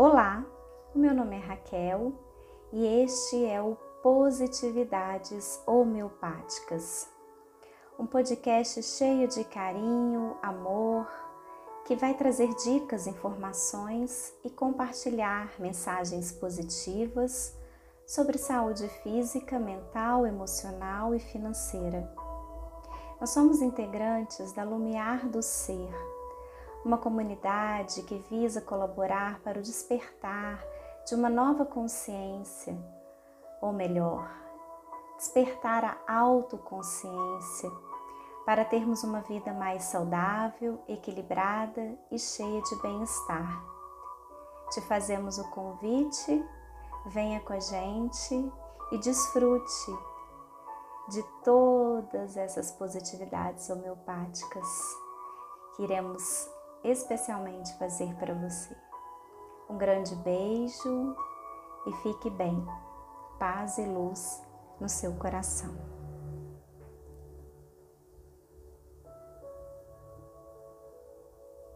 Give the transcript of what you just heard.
Olá, meu nome é Raquel e este é o Positividades Homeopáticas, um podcast cheio de carinho, amor, que vai trazer dicas, informações e compartilhar mensagens positivas sobre saúde física, mental, emocional e financeira. Nós somos integrantes da Lumiar do Ser uma comunidade que visa colaborar para o despertar de uma nova consciência, ou melhor, despertar a autoconsciência para termos uma vida mais saudável, equilibrada e cheia de bem-estar. Te fazemos o convite, venha com a gente e desfrute de todas essas positividades homeopáticas que iremos especialmente fazer para você. Um grande beijo e fique bem. Paz e luz no seu coração.